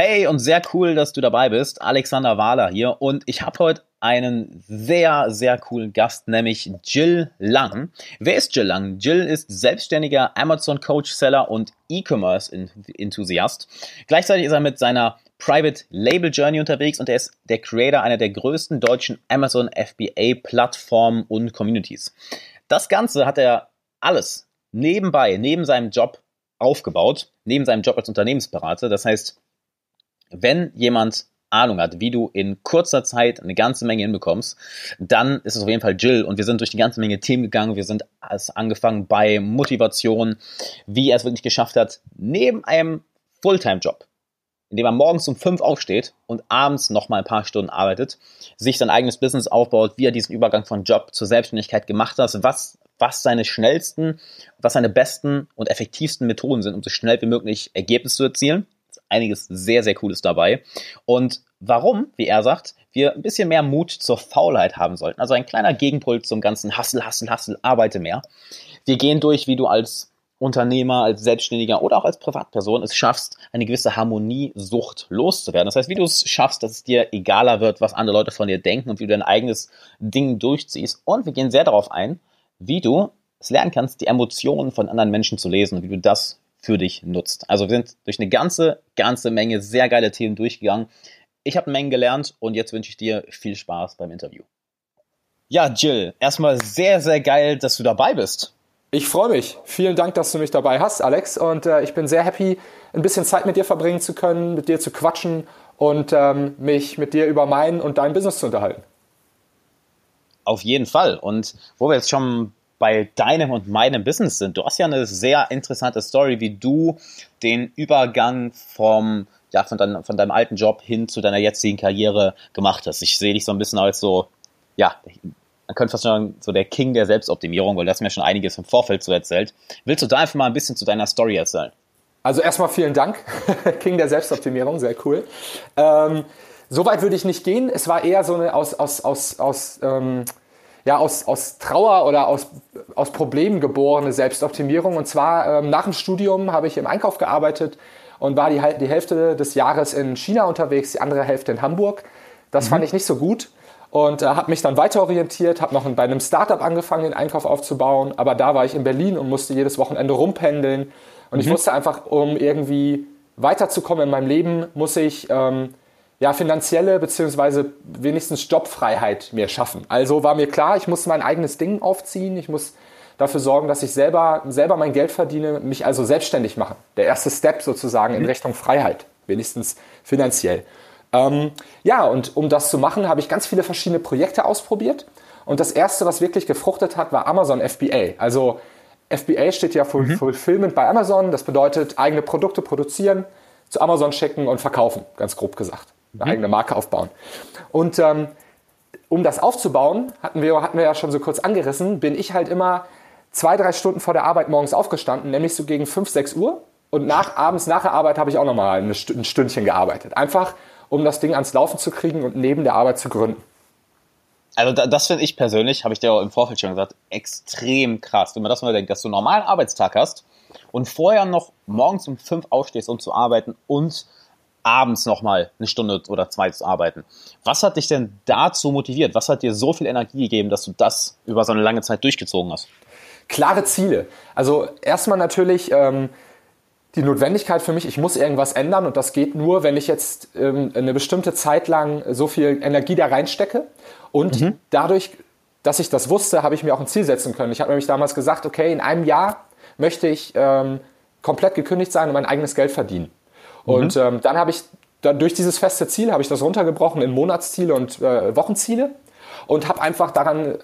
Hey und sehr cool, dass du dabei bist. Alexander Wahler hier und ich habe heute einen sehr, sehr coolen Gast, nämlich Jill Lang. Wer ist Jill Lang? Jill ist selbstständiger Amazon Coach Seller und E-Commerce Enthusiast. Gleichzeitig ist er mit seiner Private Label Journey unterwegs und er ist der Creator einer der größten deutschen Amazon FBA Plattformen und Communities. Das Ganze hat er alles nebenbei, neben seinem Job aufgebaut, neben seinem Job als Unternehmensberater. Das heißt, wenn jemand Ahnung hat, wie du in kurzer Zeit eine ganze Menge hinbekommst, dann ist es auf jeden Fall Jill. Und wir sind durch die ganze Menge Themen gegangen. Wir sind angefangen bei Motivation, wie er es wirklich geschafft hat, neben einem Fulltime-Job, in dem er morgens um fünf aufsteht und abends noch mal ein paar Stunden arbeitet, sich sein eigenes Business aufbaut, wie er diesen Übergang von Job zur Selbstständigkeit gemacht hat, was, was seine schnellsten, was seine besten und effektivsten Methoden sind, um so schnell wie möglich Ergebnisse zu erzielen einiges sehr, sehr Cooles dabei. Und warum, wie er sagt, wir ein bisschen mehr Mut zur Faulheit haben sollten. Also ein kleiner Gegenpol zum ganzen Hassel, Hassel, Hassel, arbeite mehr. Wir gehen durch, wie du als Unternehmer, als Selbstständiger oder auch als Privatperson es schaffst, eine gewisse Harmoniesucht loszuwerden. Das heißt, wie du es schaffst, dass es dir egaler wird, was andere Leute von dir denken und wie du dein eigenes Ding durchziehst. Und wir gehen sehr darauf ein, wie du es lernen kannst, die Emotionen von anderen Menschen zu lesen und wie du das für dich nutzt. Also wir sind durch eine ganze, ganze Menge sehr geile Themen durchgegangen. Ich habe eine Menge gelernt und jetzt wünsche ich dir viel Spaß beim Interview. Ja, Jill, erstmal sehr, sehr geil, dass du dabei bist. Ich freue mich. Vielen Dank, dass du mich dabei hast, Alex. Und äh, ich bin sehr happy, ein bisschen Zeit mit dir verbringen zu können, mit dir zu quatschen und ähm, mich mit dir über mein und dein Business zu unterhalten. Auf jeden Fall. Und wo wir jetzt schon bei deinem und meinem Business sind. Du hast ja eine sehr interessante Story, wie du den Übergang vom ja, von, dein, von deinem alten Job hin zu deiner jetzigen Karriere gemacht hast. Ich sehe dich so ein bisschen als so, ja, man könnte fast sagen, so der King der Selbstoptimierung, weil du hast mir schon einiges im Vorfeld zu erzählt. Willst du da einfach mal ein bisschen zu deiner Story erzählen? Also erstmal vielen Dank, King der Selbstoptimierung, sehr cool. Ähm, Soweit würde ich nicht gehen. Es war eher so eine aus, aus, aus, aus ähm, ja, aus, aus Trauer oder aus, aus Problemen geborene Selbstoptimierung. Und zwar ähm, nach dem Studium habe ich im Einkauf gearbeitet und war die, die Hälfte des Jahres in China unterwegs, die andere Hälfte in Hamburg. Das mhm. fand ich nicht so gut und äh, habe mich dann weiter orientiert, habe noch bei einem Startup angefangen, den Einkauf aufzubauen, aber da war ich in Berlin und musste jedes Wochenende rumpendeln und mhm. ich wusste einfach, um irgendwie weiterzukommen in meinem Leben, muss ich ähm, ja, finanzielle beziehungsweise wenigstens Jobfreiheit mir schaffen. Also war mir klar, ich muss mein eigenes Ding aufziehen, ich muss dafür sorgen, dass ich selber, selber mein Geld verdiene, mich also selbstständig machen. Der erste Step sozusagen in mhm. Richtung Freiheit, wenigstens finanziell. Ähm, ja, und um das zu machen, habe ich ganz viele verschiedene Projekte ausprobiert. Und das erste, was wirklich gefruchtet hat, war Amazon FBA. Also FBA steht ja für mhm. Fulfillment bei Amazon. Das bedeutet eigene Produkte produzieren, zu Amazon schicken und verkaufen, ganz grob gesagt eine mhm. eigene Marke aufbauen. Und ähm, um das aufzubauen, hatten wir, hatten wir ja schon so kurz angerissen, bin ich halt immer zwei, drei Stunden vor der Arbeit morgens aufgestanden, nämlich so gegen 5, 6 Uhr. Und nach, abends nach der Arbeit habe ich auch nochmal ein Stündchen gearbeitet. Einfach, um das Ding ans Laufen zu kriegen und neben der Arbeit zu gründen. Also das finde ich persönlich, habe ich dir auch im Vorfeld schon gesagt, extrem krass. Wenn man das mal denkt, dass du einen normalen Arbeitstag hast und vorher noch morgens um fünf aufstehst, um zu arbeiten und abends nochmal eine Stunde oder zwei zu arbeiten. Was hat dich denn dazu motiviert? Was hat dir so viel Energie gegeben, dass du das über so eine lange Zeit durchgezogen hast? Klare Ziele. Also erstmal natürlich ähm, die Notwendigkeit für mich, ich muss irgendwas ändern und das geht nur, wenn ich jetzt ähm, eine bestimmte Zeit lang so viel Energie da reinstecke und mhm. dadurch, dass ich das wusste, habe ich mir auch ein Ziel setzen können. Ich habe nämlich damals gesagt, okay, in einem Jahr möchte ich ähm, komplett gekündigt sein und mein eigenes Geld verdienen. Und mhm. ähm, dann habe ich dann durch dieses feste Ziel habe ich das runtergebrochen in Monatsziele und äh, Wochenziele und habe einfach daran äh,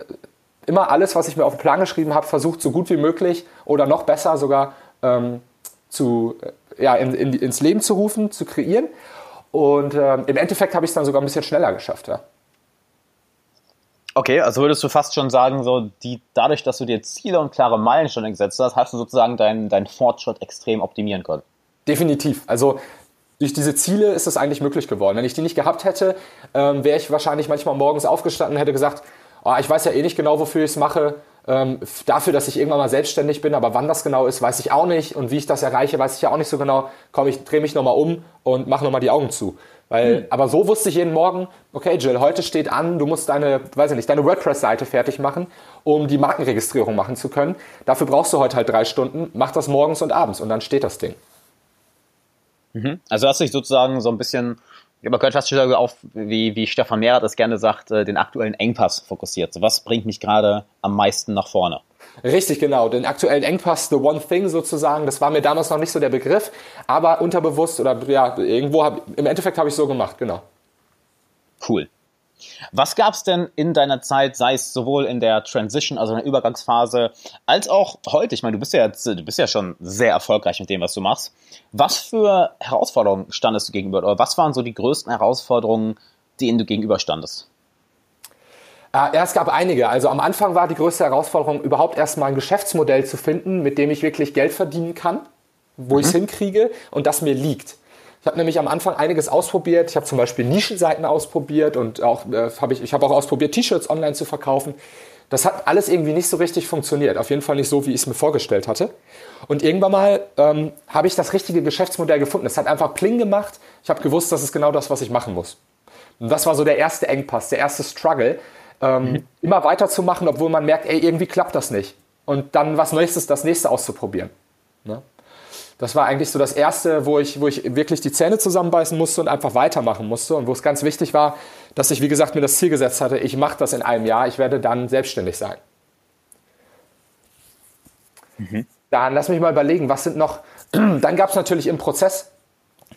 immer alles, was ich mir auf den Plan geschrieben habe, versucht so gut wie möglich oder noch besser sogar ähm, zu, äh, ja, in, in, ins Leben zu rufen, zu kreieren. Und äh, im Endeffekt habe ich es dann sogar ein bisschen schneller geschafft. Ja. Okay, also würdest du fast schon sagen, so die, dadurch, dass du dir Ziele und klare Meilensteine gesetzt hast, hast du sozusagen deinen, deinen Fortschritt extrem optimieren können. Definitiv. Also durch diese Ziele ist es eigentlich möglich geworden. Wenn ich die nicht gehabt hätte, ähm, wäre ich wahrscheinlich manchmal morgens aufgestanden und hätte gesagt, oh, ich weiß ja eh nicht genau, wofür ich es mache. ähm, dafür, dass ich irgendwann mal selbstständig bin, aber wann das genau ist, weiß ich auch nicht und wie ich das erreiche, weiß ich ja auch nicht so genau. Komm, ich drehe mich nochmal um und mache nochmal die Augen zu. Weil, hm. aber so wusste ich jeden Morgen, okay, Jill, heute steht an, du musst deine, weiß ich nicht, deine WordPress-Seite fertig machen, um die Markenregistrierung machen zu können. Dafür brauchst du heute halt drei Stunden, mach das morgens und abends und dann steht das Ding. Mhm. Also hast du dich sozusagen so ein bisschen man könnte fast schon auf, wie, wie Stefan Mehrer das gerne sagt, äh, den aktuellen Engpass fokussiert. So, was bringt mich gerade am meisten nach vorne? Richtig, genau. Den aktuellen Engpass, the one thing sozusagen, das war mir damals noch nicht so der Begriff, aber unterbewusst oder ja, irgendwo, hab, im Endeffekt habe ich so gemacht, genau. Cool. Was gab es denn in deiner Zeit, sei es sowohl in der Transition, also in der Übergangsphase, als auch heute? Ich meine, du bist ja jetzt, du bist ja schon sehr erfolgreich mit dem, was du machst. Was für Herausforderungen standest du gegenüber? Oder was waren so die größten Herausforderungen, denen du gegenüberstandest? Ja, es gab einige. Also am Anfang war die größte Herausforderung, überhaupt erstmal ein Geschäftsmodell zu finden, mit dem ich wirklich Geld verdienen kann, wo mhm. ich es hinkriege und das mir liegt. Ich habe nämlich am Anfang einiges ausprobiert. Ich habe zum Beispiel Nischenseiten ausprobiert und auch äh, habe ich, ich habe auch ausprobiert, T-Shirts online zu verkaufen. Das hat alles irgendwie nicht so richtig funktioniert. Auf jeden Fall nicht so, wie ich es mir vorgestellt hatte. Und irgendwann mal ähm, habe ich das richtige Geschäftsmodell gefunden. Es hat einfach Pling gemacht. Ich habe gewusst, das ist genau das, was ich machen muss. Und das war so der erste Engpass, der erste Struggle, ähm, mhm. immer weiterzumachen, obwohl man merkt, ey, irgendwie klappt das nicht. Und dann was Nächstes, das nächste auszuprobieren. Ne? Das war eigentlich so das Erste, wo ich, wo ich wirklich die Zähne zusammenbeißen musste und einfach weitermachen musste. Und wo es ganz wichtig war, dass ich, wie gesagt, mir das Ziel gesetzt hatte, ich mache das in einem Jahr, ich werde dann selbstständig sein. Mhm. Dann lass mich mal überlegen, was sind noch. Dann gab es natürlich im Prozess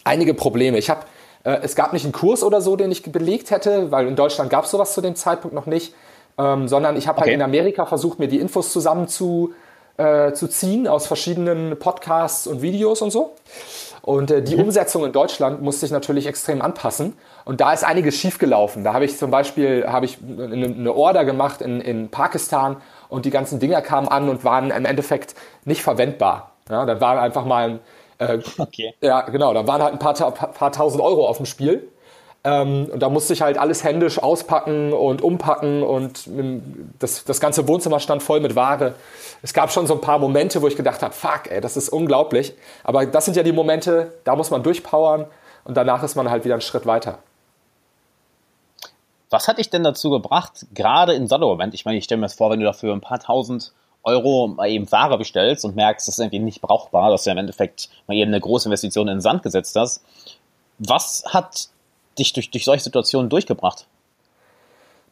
einige Probleme. Ich habe, äh, es gab nicht einen Kurs oder so, den ich belegt hätte, weil in Deutschland gab es sowas zu dem Zeitpunkt noch nicht, ähm, sondern ich habe halt okay. halt in Amerika versucht, mir die Infos zusammen zu, äh, zu ziehen aus verschiedenen Podcasts und Videos und so. Und äh, die mhm. Umsetzung in Deutschland musste ich natürlich extrem anpassen. Und da ist einiges schiefgelaufen. Da habe ich zum Beispiel habe ich eine Order gemacht in, in Pakistan und die ganzen Dinger kamen an und waren im Endeffekt nicht verwendbar. Ja, da war einfach mal ein, äh, okay. ja genau, da waren halt ein paar, paar tausend Euro auf dem Spiel. Ähm, und da musste ich halt alles händisch auspacken und umpacken und das, das ganze Wohnzimmer stand voll mit Ware. Es gab schon so ein paar Momente, wo ich gedacht habe, fuck, ey, das ist unglaublich. Aber das sind ja die Momente, da muss man durchpowern und danach ist man halt wieder einen Schritt weiter. Was hat dich denn dazu gebracht, gerade in Moment, ich meine, ich stelle mir das vor, wenn du dafür ein paar tausend Euro mal eben Ware bestellst und merkst, das ist irgendwie nicht brauchbar, dass du im Endeffekt mal eben eine große Investition in den Sand gesetzt hast. Was hat dich durch, durch solche Situationen durchgebracht?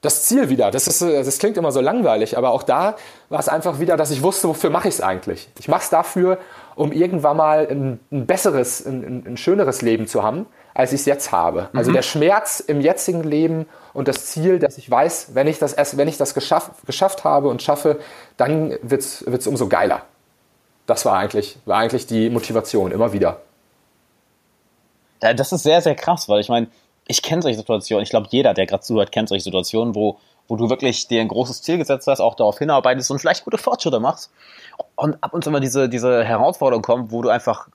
Das Ziel wieder, das, ist, das klingt immer so langweilig, aber auch da war es einfach wieder, dass ich wusste, wofür mache ich es eigentlich. Ich mache es dafür, um irgendwann mal ein, ein besseres, ein, ein, schöneres Leben zu haben, als ich es jetzt habe. Also mhm. der Schmerz im jetzigen Leben und das Ziel, dass ich weiß, wenn ich das, wenn ich das geschafft, geschafft habe und schaffe, dann wird es umso geiler. Das war eigentlich, war eigentlich die Motivation, immer wieder. Das ist sehr, sehr krass, weil ich meine, ich kenne solche Situationen, ich glaube, jeder, der gerade zuhört, kennt solche Situationen, wo, wo du wirklich dir ein großes Ziel gesetzt hast, auch darauf hinarbeitest und vielleicht gute Fortschritte machst. Und ab und zu mal diese, diese Herausforderung kommt, wo du einfach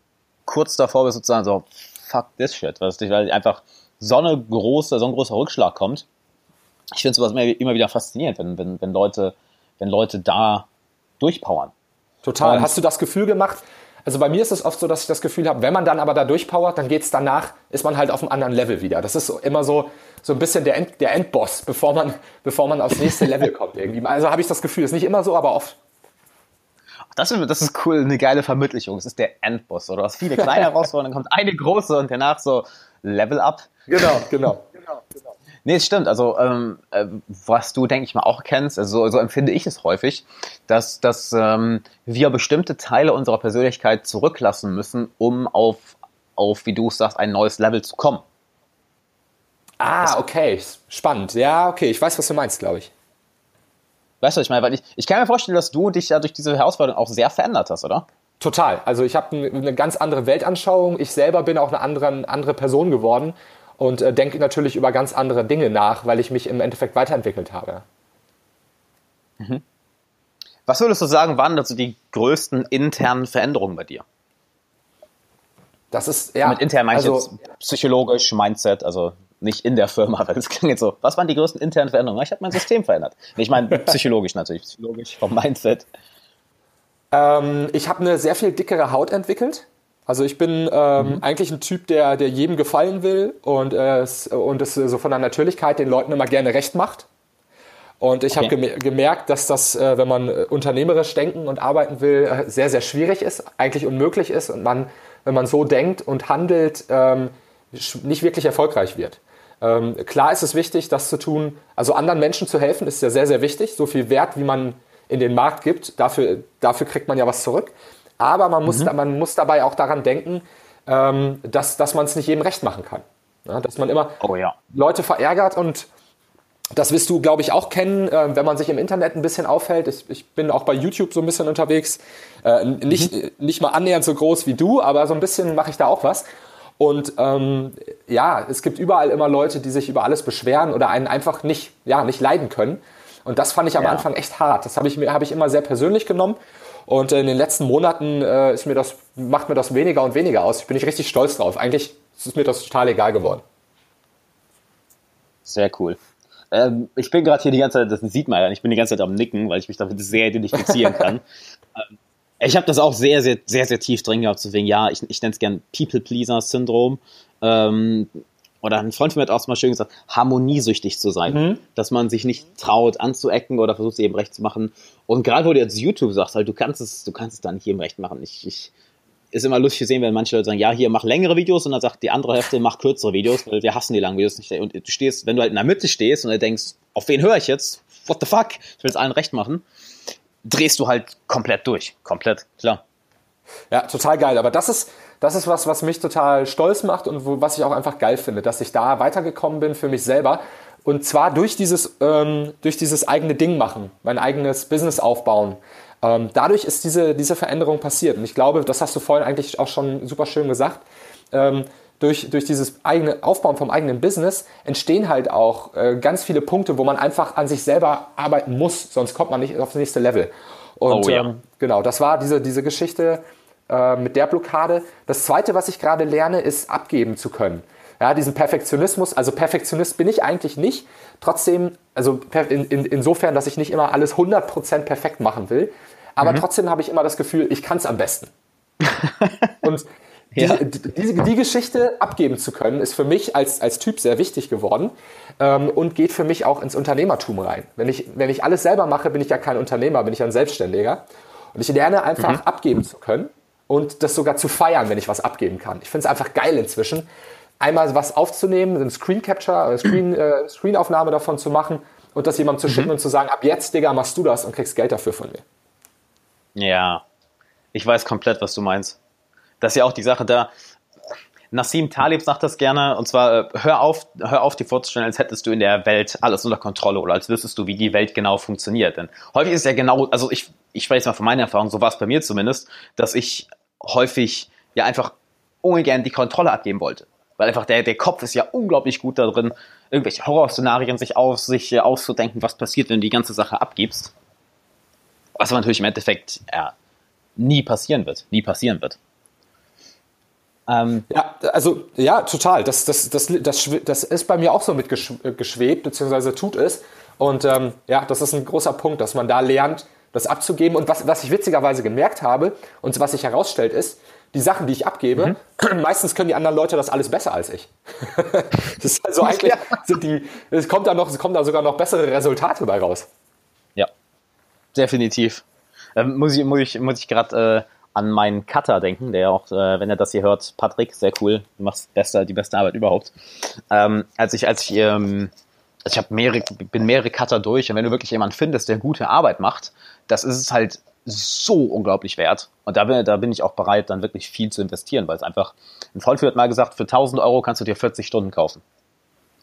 kurz davor bist, sozusagen so, fuck this shit, weil einfach so eine große, so ein großer Rückschlag kommt. Ich finde sowas immer, immer wieder faszinierend, wenn, wenn, wenn Leute, wenn Leute da durchpowern. Total. Und Hast du das Gefühl gemacht, also bei mir ist es oft so, dass ich das Gefühl habe, wenn man dann aber da durchpowert, dann geht es danach, ist man halt auf einem anderen Level wieder. Das ist immer so, so ein bisschen der, End, der Endboss, bevor man, bevor man aufs nächste Level kommt irgendwie. Also habe ich das Gefühl, ist nicht immer so, aber oft. Das ist, das ist cool, eine geile Vermittlung. Es ist der Endboss. Oder du hast viele kleine Herausforderungen, dann kommt eine große und danach so Level up. Genau, genau. genau, genau. Nee, es stimmt. Also, ähm, äh, was du, denke ich mal, auch kennst, also so empfinde ich es häufig, dass, dass ähm, wir bestimmte Teile unserer Persönlichkeit zurücklassen müssen, um auf, auf, wie du es sagst, ein neues Level zu kommen. Ah, okay. Spannend. Ja, okay. Ich weiß, was du meinst, glaube ich. Weißt du, was ich meine? Weil ich, ich kann mir vorstellen, dass du dich ja durch diese Herausforderung auch sehr verändert hast, oder? Total. Also ich habe eine ganz andere Weltanschauung. Ich selber bin auch eine andere, andere Person geworden und äh, denke natürlich über ganz andere Dinge nach, weil ich mich im Endeffekt weiterentwickelt habe. Mhm. Was würdest du sagen, waren also die größten internen Veränderungen bei dir? Das ist ja. Mit intern meine also, ich jetzt psychologisch, Mindset, also nicht in der Firma, weil das klingt jetzt so, was waren die größten internen Veränderungen? Ich habe mein System verändert. Ich meine, psychologisch natürlich, psychologisch, vom Mindset. Ähm, ich habe eine sehr viel dickere Haut entwickelt. Also ich bin ähm, mhm. eigentlich ein Typ, der, der jedem gefallen will und es äh, und es so von der Natürlichkeit den Leuten immer gerne recht macht. Und ich okay. habe gem gemerkt, dass das, äh, wenn man äh, unternehmerisch denken und arbeiten will, sehr, sehr schwierig ist, eigentlich unmöglich ist und man, wenn man so denkt und handelt, ähm, nicht wirklich erfolgreich wird. Ähm, klar ist es wichtig, das zu tun, also anderen Menschen zu helfen, ist ja sehr, sehr wichtig. So viel Wert, wie man in den Markt gibt, dafür, dafür kriegt man ja was zurück. Aber man muss, mhm. man muss dabei auch daran denken, ähm, dass, dass man es nicht jedem recht machen kann. Ja, dass man immer oh, ja. Leute verärgert und das wirst du, glaube ich, auch kennen, äh, wenn man sich im Internet ein bisschen aufhält. Ich, ich bin auch bei YouTube so ein bisschen unterwegs. Äh, nicht, mhm. nicht mal annähernd so groß wie du, aber so ein bisschen mache ich da auch was. Und ähm, ja, es gibt überall immer Leute, die sich über alles beschweren oder einen einfach nicht, ja, nicht leiden können. Und das fand ich am ja. Anfang echt hart. Das habe ich, hab ich immer sehr persönlich genommen. Und in den letzten Monaten äh, ist mir das, macht mir das weniger und weniger aus. Ich bin nicht richtig stolz drauf. Eigentlich ist mir das total egal geworden. Sehr cool. Ähm, ich bin gerade hier die ganze Zeit, das sieht man ja, ich bin die ganze Zeit am Nicken, weil ich mich damit sehr identifizieren kann. ähm, ich habe das auch sehr, sehr, sehr, sehr tief drin gehabt, deswegen ja, ich, ich nenne es gern People-Pleaser-Syndrom. Ähm, oder ein Freund von mir hat auch mal schön gesagt, harmoniesüchtig zu sein. Mhm. Dass man sich nicht traut anzuecken oder versucht, sie eben recht zu machen. Und gerade wo du jetzt YouTube sagst, halt, du kannst es, du kannst es da nicht jedem recht machen. Ich, ich, ist immer lustig zu sehen, wenn manche Leute sagen, ja, hier mach längere Videos und dann sagt die andere Hälfte, mach kürzere Videos, weil wir hassen die langen Videos nicht. Und du stehst, wenn du halt in der Mitte stehst und du denkst, auf wen höre ich jetzt? What the fuck? Ich will es allen recht machen. Drehst du halt komplett durch. Komplett, klar. Ja, total geil. Aber das ist, das ist was, was mich total stolz macht und wo, was ich auch einfach geil finde, dass ich da weitergekommen bin für mich selber. Und zwar durch dieses, ähm, durch dieses eigene Ding machen, mein eigenes Business aufbauen. Ähm, dadurch ist diese, diese Veränderung passiert. Und ich glaube, das hast du vorhin eigentlich auch schon super schön gesagt. Ähm, durch, durch dieses eigene Aufbauen vom eigenen Business entstehen halt auch äh, ganz viele Punkte, wo man einfach an sich selber arbeiten muss, sonst kommt man nicht aufs nächste Level. Und oh, ja. ähm, genau, das war diese, diese Geschichte äh, mit der Blockade. Das zweite, was ich gerade lerne, ist abgeben zu können. Ja, diesen Perfektionismus, also Perfektionist bin ich eigentlich nicht. Trotzdem, also in, in, insofern, dass ich nicht immer alles 100% perfekt machen will. Aber mhm. trotzdem habe ich immer das Gefühl, ich kann es am besten. Und ja. die, die, die, Geschichte abgeben zu können, ist für mich als, als Typ sehr wichtig geworden ähm, und geht für mich auch ins Unternehmertum rein. Wenn ich, wenn ich alles selber mache, bin ich ja kein Unternehmer, bin ich ein Selbstständiger. Und ich lerne einfach mhm. abgeben zu können und das sogar zu feiern, wenn ich was abgeben kann. Ich finde es einfach geil inzwischen, einmal was aufzunehmen, ein Screen Capture, äh, Screen, äh, Screenaufnahme davon zu machen und das jemandem zu mhm. schicken und zu sagen, ab jetzt, Digga, machst du das und kriegst Geld dafür von mir. Ja, ich weiß komplett, was du meinst. Das ist ja auch die Sache da. Nassim Talib sagt das gerne, und zwar, äh, hör auf, hör auf, dir vorzustellen, als hättest du in der Welt alles unter Kontrolle oder als wüsstest du, wie die Welt genau funktioniert. Denn häufig ist ja genau, also ich, ich spreche jetzt mal von meiner Erfahrung, so war es bei mir zumindest, dass ich häufig ja einfach ungern die Kontrolle abgeben wollte. Weil einfach der, der Kopf ist ja unglaublich gut darin, irgendwelche Horrorszenarien sich aus, sich äh, auszudenken, was passiert, wenn du die ganze Sache abgibst. Was aber natürlich im Endeffekt ja, nie passieren wird. Nie passieren wird. Ähm, ja, also ja, total. Das, das, das, das, das ist bei mir auch so mitgeschwebt, beziehungsweise tut es. Und ähm, ja, das ist ein großer Punkt, dass man da lernt, das abzugeben. Und was, was ich witzigerweise gemerkt habe und was sich herausstellt, ist, die Sachen, die ich abgebe, mhm. meistens können die anderen Leute das alles besser als ich. das ist also eigentlich sind die, es kommt da noch, es kommen da sogar noch bessere Resultate bei raus. Ja, definitiv. Ähm, muss ich, muss ich, muss ich gerade äh, an meinen Cutter denken, der auch, äh, wenn er das hier hört, Patrick, sehr cool, du machst beste, die beste Arbeit überhaupt. Ähm, als ich, als ich, ähm, also ich habe mehrere, bin mehrere Cutter durch und wenn du wirklich jemanden findest, der gute Arbeit macht, das ist es halt so unglaublich wert. Und da bin, da bin ich auch bereit, dann wirklich viel zu investieren, weil es einfach, ein Freund hat mal gesagt, für 1000 Euro kannst du dir 40 Stunden kaufen.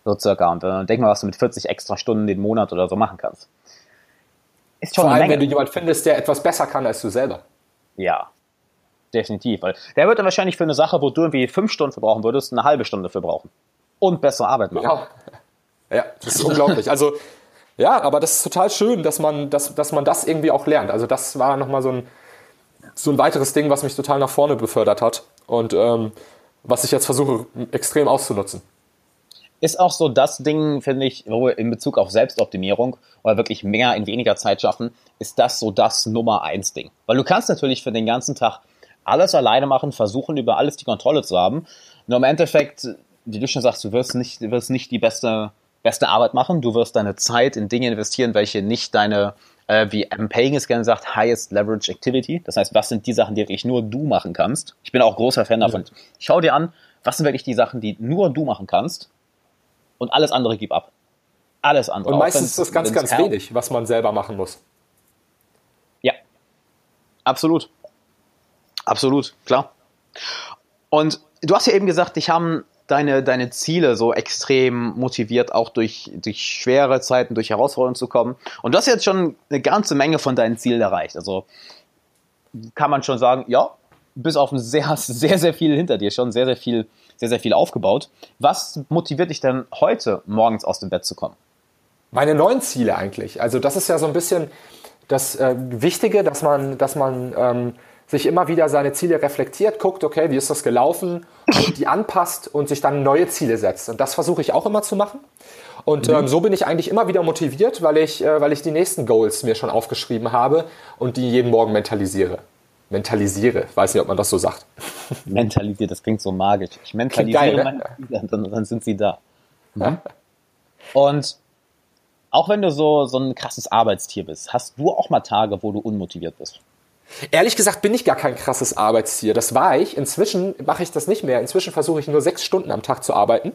So circa. Und dann denk mal, was du mit 40 extra Stunden den Monat oder so machen kannst. Ist schon Vor allem, wenn du jemanden findest, der etwas besser kann als du selber. Ja, definitiv. Weil der würde wahrscheinlich für eine Sache, wo du irgendwie fünf Stunden für brauchen würdest, eine halbe Stunde für brauchen. Und bessere Arbeit machen. Ja, ja das ist unglaublich. Also ja, aber das ist total schön, dass man, dass, dass man das irgendwie auch lernt. Also das war nochmal so ein, so ein weiteres Ding, was mich total nach vorne befördert hat und ähm, was ich jetzt versuche extrem auszunutzen. ist auch so das Ding, finde ich, wo wir in Bezug auf Selbstoptimierung oder wirklich mehr in weniger Zeit schaffen, ist das so das Nummer eins Ding. Weil du kannst natürlich für den ganzen Tag alles alleine machen, versuchen über alles die Kontrolle zu haben. Nur im Endeffekt, wie du schon sagst, du wirst nicht, du wirst nicht die beste, beste Arbeit machen. Du wirst deine Zeit in Dinge investieren, welche nicht deine, äh, wie M. Paying es gerne sagt, highest leverage activity. Das heißt, was sind die Sachen, die wirklich nur du machen kannst? Ich bin auch großer Fan davon. Ja. Schau dir an, was sind wirklich die Sachen, die nur du machen kannst und alles andere gib ab. Alles andere. Und meistens ist das ganz, ganz wenig, was man selber machen muss. Ja, absolut. Absolut, klar. Und du hast ja eben gesagt, dich haben deine, deine Ziele so extrem motiviert, auch durch, durch schwere Zeiten, durch Herausforderungen zu kommen. Und du hast jetzt schon eine ganze Menge von deinen Zielen erreicht. Also kann man schon sagen, ja, bis auf ein sehr, sehr, sehr viel hinter dir schon, sehr, sehr viel sehr, sehr viel aufgebaut. Was motiviert dich denn heute, morgens aus dem Bett zu kommen? Meine neuen Ziele eigentlich. Also das ist ja so ein bisschen das äh, Wichtige, dass man, dass man ähm, sich immer wieder seine Ziele reflektiert, guckt, okay, wie ist das gelaufen, und die anpasst und sich dann neue Ziele setzt. Und das versuche ich auch immer zu machen. Und mhm. ähm, so bin ich eigentlich immer wieder motiviert, weil ich, äh, weil ich die nächsten Goals mir schon aufgeschrieben habe und die jeden Morgen mentalisiere mentalisiere. Weiß nicht, ob man das so sagt. Mentalisiere, das klingt so magisch. Ich mentalisiere geil, ne? meine dann, dann sind sie da. Mhm. Und auch wenn du so, so ein krasses Arbeitstier bist, hast du auch mal Tage, wo du unmotiviert bist? Ehrlich gesagt bin ich gar kein krasses Arbeitstier. Das war ich. Inzwischen mache ich das nicht mehr. Inzwischen versuche ich nur sechs Stunden am Tag zu arbeiten.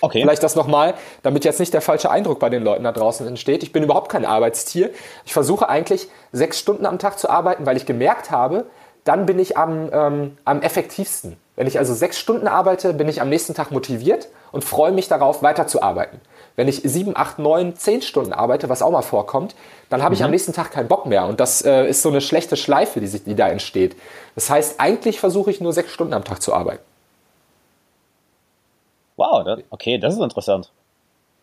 Okay. Vielleicht das nochmal, damit jetzt nicht der falsche Eindruck bei den Leuten da draußen entsteht. Ich bin überhaupt kein Arbeitstier. Ich versuche eigentlich sechs Stunden am Tag zu arbeiten, weil ich gemerkt habe, dann bin ich am, ähm, am effektivsten. Wenn ich also sechs Stunden arbeite, bin ich am nächsten Tag motiviert und freue mich darauf, weiterzuarbeiten. Wenn ich sieben, acht, neun, zehn Stunden arbeite, was auch mal vorkommt, dann habe ich am mhm. nächsten Tag keinen Bock mehr. Und das äh, ist so eine schlechte Schleife, die, sich, die da entsteht. Das heißt, eigentlich versuche ich nur sechs Stunden am Tag zu arbeiten. Wow, das, okay, das ist interessant.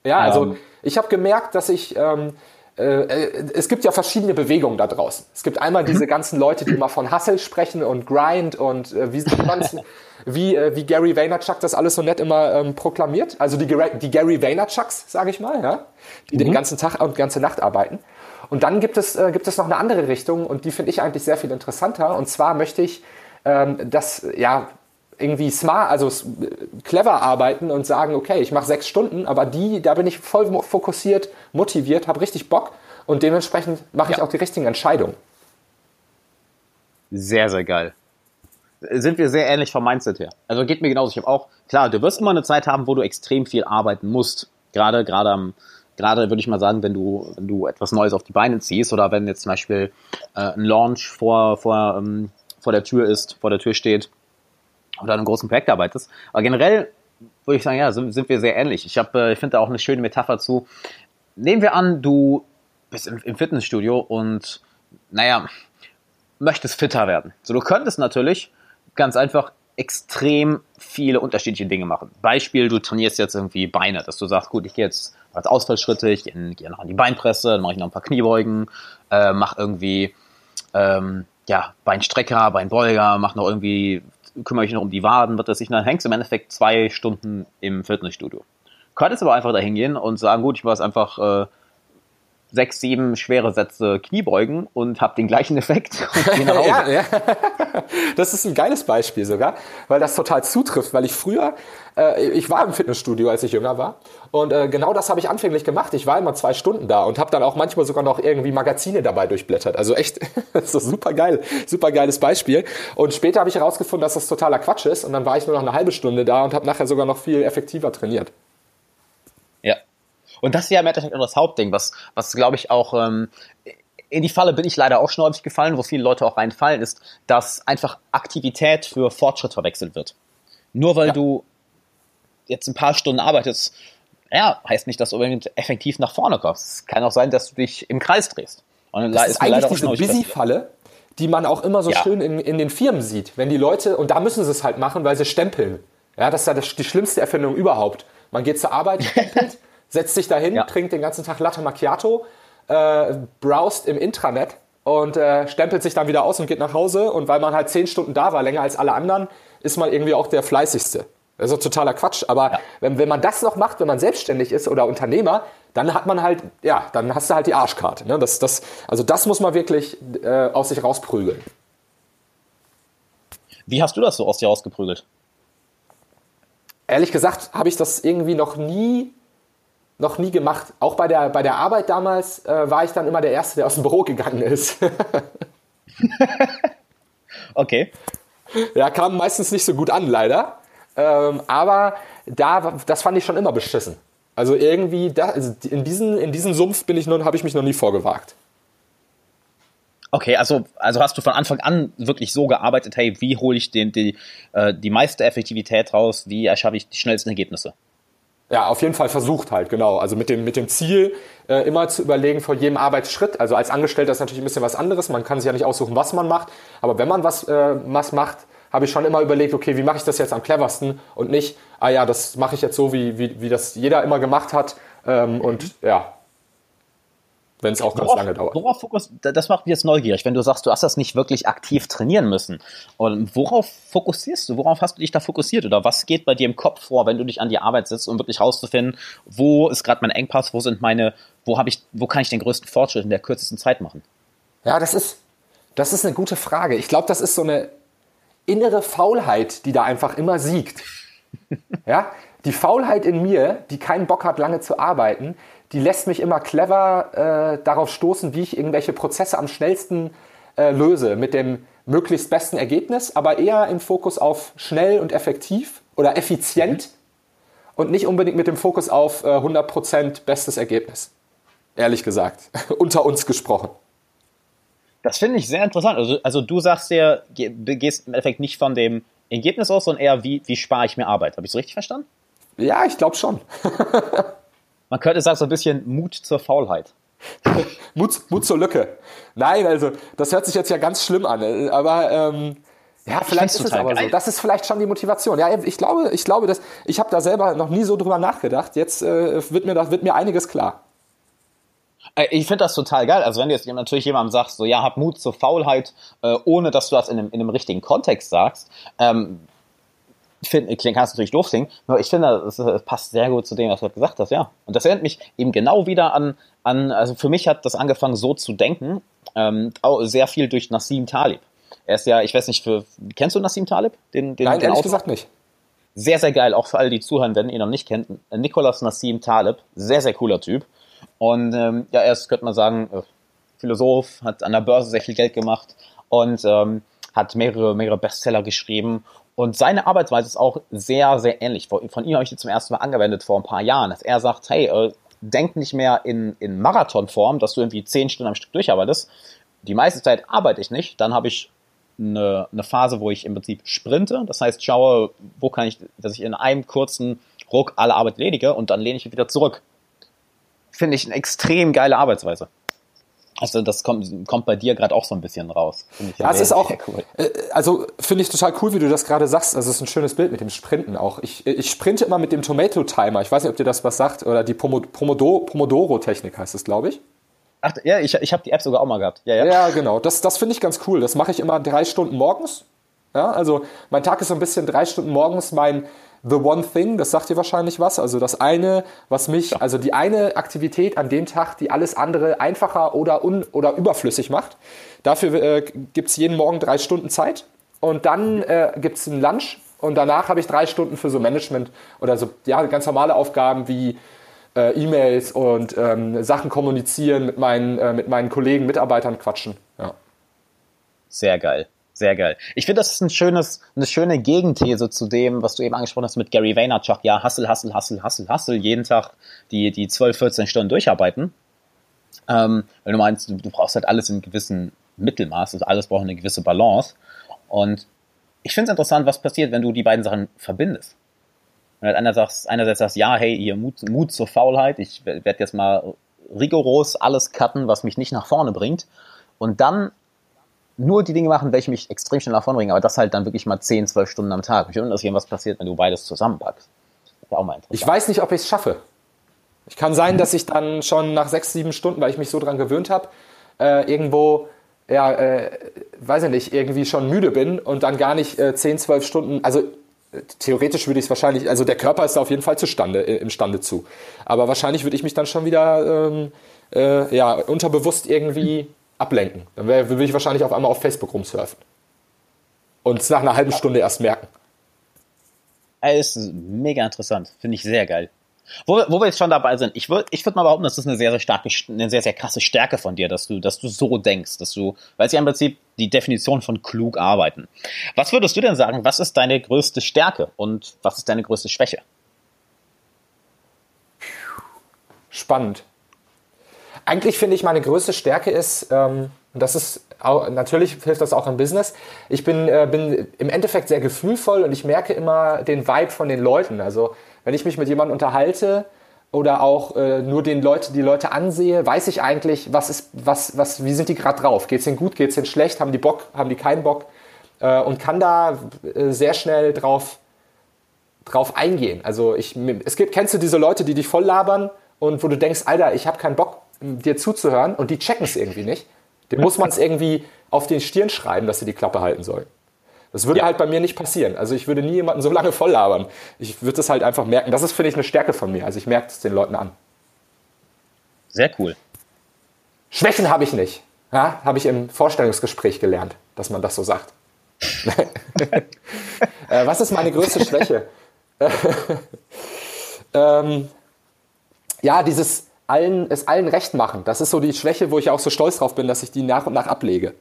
Ja, also ähm. ich habe gemerkt, dass ich ähm, äh, äh, es gibt ja verschiedene Bewegungen da draußen. Es gibt einmal diese mhm. ganzen Leute, die immer von Hustle sprechen und Grind und äh, wie, wie, äh, wie Gary Vaynerchuk das alles so nett immer ähm, proklamiert. Also die, die Gary Vaynerchuks, sage ich mal, ja, die mhm. den ganzen Tag und ganze Nacht arbeiten. Und dann gibt es, äh, gibt es noch eine andere Richtung und die finde ich eigentlich sehr viel interessanter. Und zwar möchte ich, ähm, dass, ja, irgendwie smart, also clever arbeiten und sagen, okay, ich mache sechs Stunden, aber die, da bin ich voll fokussiert, motiviert, habe richtig Bock und dementsprechend mache ich ja. auch die richtigen Entscheidungen. Sehr, sehr geil. Sind wir sehr ähnlich vom Mindset her. Also geht mir genauso. Ich habe auch, klar, du wirst immer eine Zeit haben, wo du extrem viel arbeiten musst. Gerade, gerade am, gerade würde ich mal sagen, wenn du, wenn du etwas Neues auf die Beine ziehst oder wenn jetzt zum Beispiel äh, ein Launch vor, vor, ähm, vor der Tür ist, vor der Tür steht, oder an einem großen Projekt arbeitest. Aber generell würde ich sagen, ja, sind, sind wir sehr ähnlich. Ich äh, ich finde da auch eine schöne Metapher zu. Nehmen wir an, du bist im, im Fitnessstudio und, naja, möchtest fitter werden. So, du könntest natürlich ganz einfach extrem viele unterschiedliche Dinge machen. Beispiel, du trainierst jetzt irgendwie Beine, dass du sagst, gut, ich gehe jetzt als Ausfallschritte, ich gehe, gehe noch an die Beinpresse, dann mache ich noch ein paar Kniebeugen, äh, mache irgendwie ähm, ja, Beinstrecker, Beinbeuger, mach noch irgendwie kümmere mich noch um die Waden, wird das sich, dann hängst du im Endeffekt zwei Stunden im Fitnessstudio. Könntest aber einfach dahin gehen und sagen, gut, ich mache es einfach äh, sechs, sieben schwere Sätze Kniebeugen und habe den gleichen Effekt ja, ja. Das ist ein geiles Beispiel sogar, weil das total zutrifft, weil ich früher, äh, ich war im Fitnessstudio, als ich jünger war und äh, genau das habe ich anfänglich gemacht. Ich war immer zwei Stunden da und habe dann auch manchmal sogar noch irgendwie Magazine dabei durchblättert. Also echt, das ist super geil, super geiles Beispiel. Und später habe ich herausgefunden, dass das totaler Quatsch ist und dann war ich nur noch eine halbe Stunde da und habe nachher sogar noch viel effektiver trainiert. Und das ist ja im Endeffekt das Hauptding, was, was glaube ich auch, ähm, in die Falle bin ich leider auch schon häufig gefallen, wo viele Leute auch reinfallen, ist, dass einfach Aktivität für Fortschritt verwechselt wird. Nur weil ja. du jetzt ein paar Stunden arbeitest, ja, heißt nicht, dass du effektiv nach vorne kommst. Es kann auch sein, dass du dich im Kreis drehst. Und das ist, ist eigentlich diese Busy-Falle, die man auch immer so ja. schön in, in den Firmen sieht. Wenn die Leute, und da müssen sie es halt machen, weil sie stempeln. Ja, das ist ja das, die schlimmste Erfindung überhaupt. Man geht zur Arbeit, stempelt, setzt sich dahin, ja. trinkt den ganzen Tag Latte Macchiato, äh, browst im Intranet und äh, stempelt sich dann wieder aus und geht nach Hause. Und weil man halt zehn Stunden da war, länger als alle anderen, ist man irgendwie auch der Fleißigste. Doch totaler Quatsch. Aber ja. wenn, wenn man das noch macht, wenn man selbstständig ist oder Unternehmer, dann hat man halt, ja, dann hast du halt die Arschkarte. Ne? Das, das, also das muss man wirklich äh, aus sich rausprügeln. Wie hast du das so aus dir rausgeprügelt? Ehrlich gesagt habe ich das irgendwie noch nie, noch nie gemacht. Auch bei der, bei der Arbeit damals äh, war ich dann immer der Erste, der aus dem Büro gegangen ist. okay. Ja, kam meistens nicht so gut an, leider. Ähm, aber da, das fand ich schon immer beschissen. Also irgendwie, da, also in, diesen, in diesen Sumpf bin ich noch, habe ich mich noch nie vorgewagt. Okay, also, also hast du von Anfang an wirklich so gearbeitet, hey, wie hole ich den, die, äh, die meiste Effektivität raus, wie erschaffe ich die schnellsten Ergebnisse? Ja, auf jeden Fall versucht halt, genau. Also mit dem, mit dem Ziel, äh, immer zu überlegen vor jedem Arbeitsschritt. Also als Angestellter ist natürlich ein bisschen was anderes. Man kann sich ja nicht aussuchen, was man macht. Aber wenn man was, äh, was macht, habe ich schon immer überlegt, okay, wie mache ich das jetzt am cleversten und nicht, ah ja, das mache ich jetzt so, wie, wie, wie das jeder immer gemacht hat. Ähm, und ja, wenn es auch ganz worauf, lange dauert. Worauf Fokus, das macht mich jetzt neugierig, wenn du sagst, du hast das nicht wirklich aktiv trainieren müssen. Und worauf fokussierst du? Worauf hast du dich da fokussiert? Oder was geht bei dir im Kopf vor, wenn du dich an die Arbeit sitzt, um wirklich rauszufinden, wo ist gerade mein Engpass, wo sind meine, wo habe ich, wo kann ich den größten Fortschritt in der kürzesten Zeit machen? Ja, das ist, das ist eine gute Frage. Ich glaube, das ist so eine innere Faulheit, die da einfach immer siegt. ja, die Faulheit in mir, die keinen Bock hat, lange zu arbeiten, die lässt mich immer clever äh, darauf stoßen, wie ich irgendwelche Prozesse am schnellsten äh, löse, mit dem möglichst besten Ergebnis, aber eher im Fokus auf schnell und effektiv oder effizient mhm. und nicht unbedingt mit dem Fokus auf äh, 100% bestes Ergebnis. Ehrlich gesagt, unter uns gesprochen. Das finde ich sehr interessant. Also, also du sagst ja, gehst im Endeffekt nicht von dem Ergebnis aus, sondern eher, wie, wie spare ich mir Arbeit. Habe ich es richtig verstanden? Ja, ich glaube schon. Man könnte sagen, so ein bisschen Mut zur Faulheit. Mut, Mut zur Lücke. Nein, also das hört sich jetzt ja ganz schlimm an, aber ähm, ja, vielleicht ist es aber geil. so. Das ist vielleicht schon die Motivation. Ja, ich glaube, ich glaube, dass ich habe da selber noch nie so drüber nachgedacht. Jetzt äh, wird mir das wird mir einiges klar. Äh, ich finde das total geil. Also wenn du jetzt natürlich jemandem sagst, so ja, hab Mut zur Faulheit, äh, ohne dass du das in einem, in einem richtigen Kontext sagst, ähm, find, klingt, kannst natürlich doof singen, aber ich finde, es passt sehr gut zu dem, was du gesagt hast, ja. Und das erinnert mich eben genau wieder an, an also für mich hat das angefangen so zu denken, ähm, sehr viel durch Nassim Talib. Er ist ja, ich weiß nicht, für, kennst du Nassim Talib? Den, den, Nein, den ehrlich Autor? gesagt nicht. Sehr, sehr geil, auch für alle, die zuhören, wenn ihr ihn noch nicht kennt. Nicolas Nassim Talib, sehr, sehr cooler Typ. Und ähm, ja, er ist, könnte man sagen, äh, Philosoph, hat an der Börse sehr viel Geld gemacht und ähm, hat mehrere, mehrere Bestseller geschrieben. Und seine Arbeitsweise ist auch sehr, sehr ähnlich. Von ihm habe ich die zum ersten Mal angewendet vor ein paar Jahren, dass er sagt, hey, äh, denk nicht mehr in, in Marathonform, dass du irgendwie zehn Stunden am Stück durcharbeitest. Die meiste Zeit arbeite ich nicht. Dann habe ich eine, eine Phase, wo ich im Prinzip sprinte. Das heißt, schaue, wo kann ich, dass ich in einem kurzen Ruck alle Arbeit erledige und dann lehne ich wieder zurück finde ich eine extrem geile Arbeitsweise. Also das kommt, kommt bei dir gerade auch so ein bisschen raus. ja, es ist auch, cool. Äh, also finde ich total cool, wie du das gerade sagst. Also es ist ein schönes Bild mit dem Sprinten auch. Ich, ich sprinte immer mit dem Tomato Timer. Ich weiß nicht, ob dir das was sagt. Oder die Pomodoro-Technik heißt es, glaube ich. Ach ja, ich, ich habe die App sogar auch mal gehabt. Ja, ja. ja genau. Das, das finde ich ganz cool. Das mache ich immer drei Stunden morgens. Ja, also mein Tag ist so ein bisschen drei Stunden morgens mein The One Thing, das sagt dir wahrscheinlich was. Also das eine, was mich, also die eine Aktivität an dem Tag, die alles andere einfacher oder, un, oder überflüssig macht. Dafür äh, gibt es jeden Morgen drei Stunden Zeit. Und dann äh, gibt es einen Lunch. Und danach habe ich drei Stunden für so Management oder so ja, ganz normale Aufgaben wie äh, E-Mails und ähm, Sachen kommunizieren, mit meinen, äh, mit meinen Kollegen, Mitarbeitern quatschen. Ja. Sehr geil. Sehr geil. Ich finde, das ist ein schönes, eine schöne Gegenthese zu dem, was du eben angesprochen hast mit Gary Vaynerchuk. Ja, Hustle, Hustle, Hustle, Hustle, Hustle, jeden Tag die, die 12, 14 Stunden durcharbeiten. Ähm, wenn du meinst, du, du brauchst halt alles in gewissen Mittelmaß, also alles braucht eine gewisse Balance. Und ich finde es interessant, was passiert, wenn du die beiden Sachen verbindest. Wenn halt einerseits, einerseits sagst, ja, hey, hier Mut, Mut zur Faulheit, ich werde jetzt mal rigoros alles cutten, was mich nicht nach vorne bringt. Und dann nur die Dinge machen, welche mich extrem schnell nach vorne bringen, aber das halt dann wirklich mal 10, 12 Stunden am Tag. Ich würde interessieren, was passiert, wenn du beides zusammenpackst. Ist auch mal. Ich weiß nicht, ob ich es schaffe. Ich kann sein, dass ich dann schon nach 6, 7 Stunden, weil ich mich so dran gewöhnt habe, äh, irgendwo, ja, äh, weiß ich nicht, irgendwie schon müde bin und dann gar nicht äh, 10, 12 Stunden, also theoretisch würde ich es wahrscheinlich, also der Körper ist da auf jeden Fall zustande, äh, imstande zu. Aber wahrscheinlich würde ich mich dann schon wieder ähm, äh, ja, unterbewusst irgendwie ablenken. Dann würde ich wahrscheinlich auf einmal auf Facebook rumsurfen. Und es nach einer halben Stunde erst merken. Es ist mega interessant. Finde ich sehr geil. Wo, wo wir jetzt schon dabei sind, ich würde ich würd mal behaupten, das ist eine sehr, sehr starke, eine sehr, sehr krasse Stärke von dir, dass du, dass du so denkst, dass du, weil es ja im Prinzip die Definition von klug arbeiten. Was würdest du denn sagen, was ist deine größte Stärke und was ist deine größte Schwäche? Spannend. Eigentlich finde ich, meine größte Stärke ist, ähm, und das ist auch, natürlich hilft das auch im Business. Ich bin, äh, bin im Endeffekt sehr gefühlvoll und ich merke immer den Vibe von den Leuten. Also wenn ich mich mit jemandem unterhalte oder auch äh, nur den Leute, die Leute ansehe, weiß ich eigentlich, was ist, was, was, wie sind die gerade drauf? Geht's ihnen gut? Geht's ihnen schlecht? Haben die Bock? Haben die keinen Bock? Äh, und kann da äh, sehr schnell drauf, drauf eingehen. Also ich, es gibt, kennst du diese Leute, die dich voll labern und wo du denkst, Alter, ich habe keinen Bock, dir zuzuhören und die checken es irgendwie nicht. Dem muss man es irgendwie auf den Stirn schreiben, dass sie die Klappe halten sollen. Das würde ja. halt bei mir nicht passieren. Also ich würde nie jemanden so lange voll labern. Ich würde das halt einfach merken. Das ist, finde ich, eine Stärke von mir. Also ich merke es den Leuten an. Sehr cool. Schwächen habe ich nicht. Ja, habe ich im Vorstellungsgespräch gelernt, dass man das so sagt. äh, was ist meine größte Schwäche? ähm, ja, dieses allen, es allen recht machen. Das ist so die Schwäche, wo ich auch so stolz drauf bin, dass ich die nach und nach ablege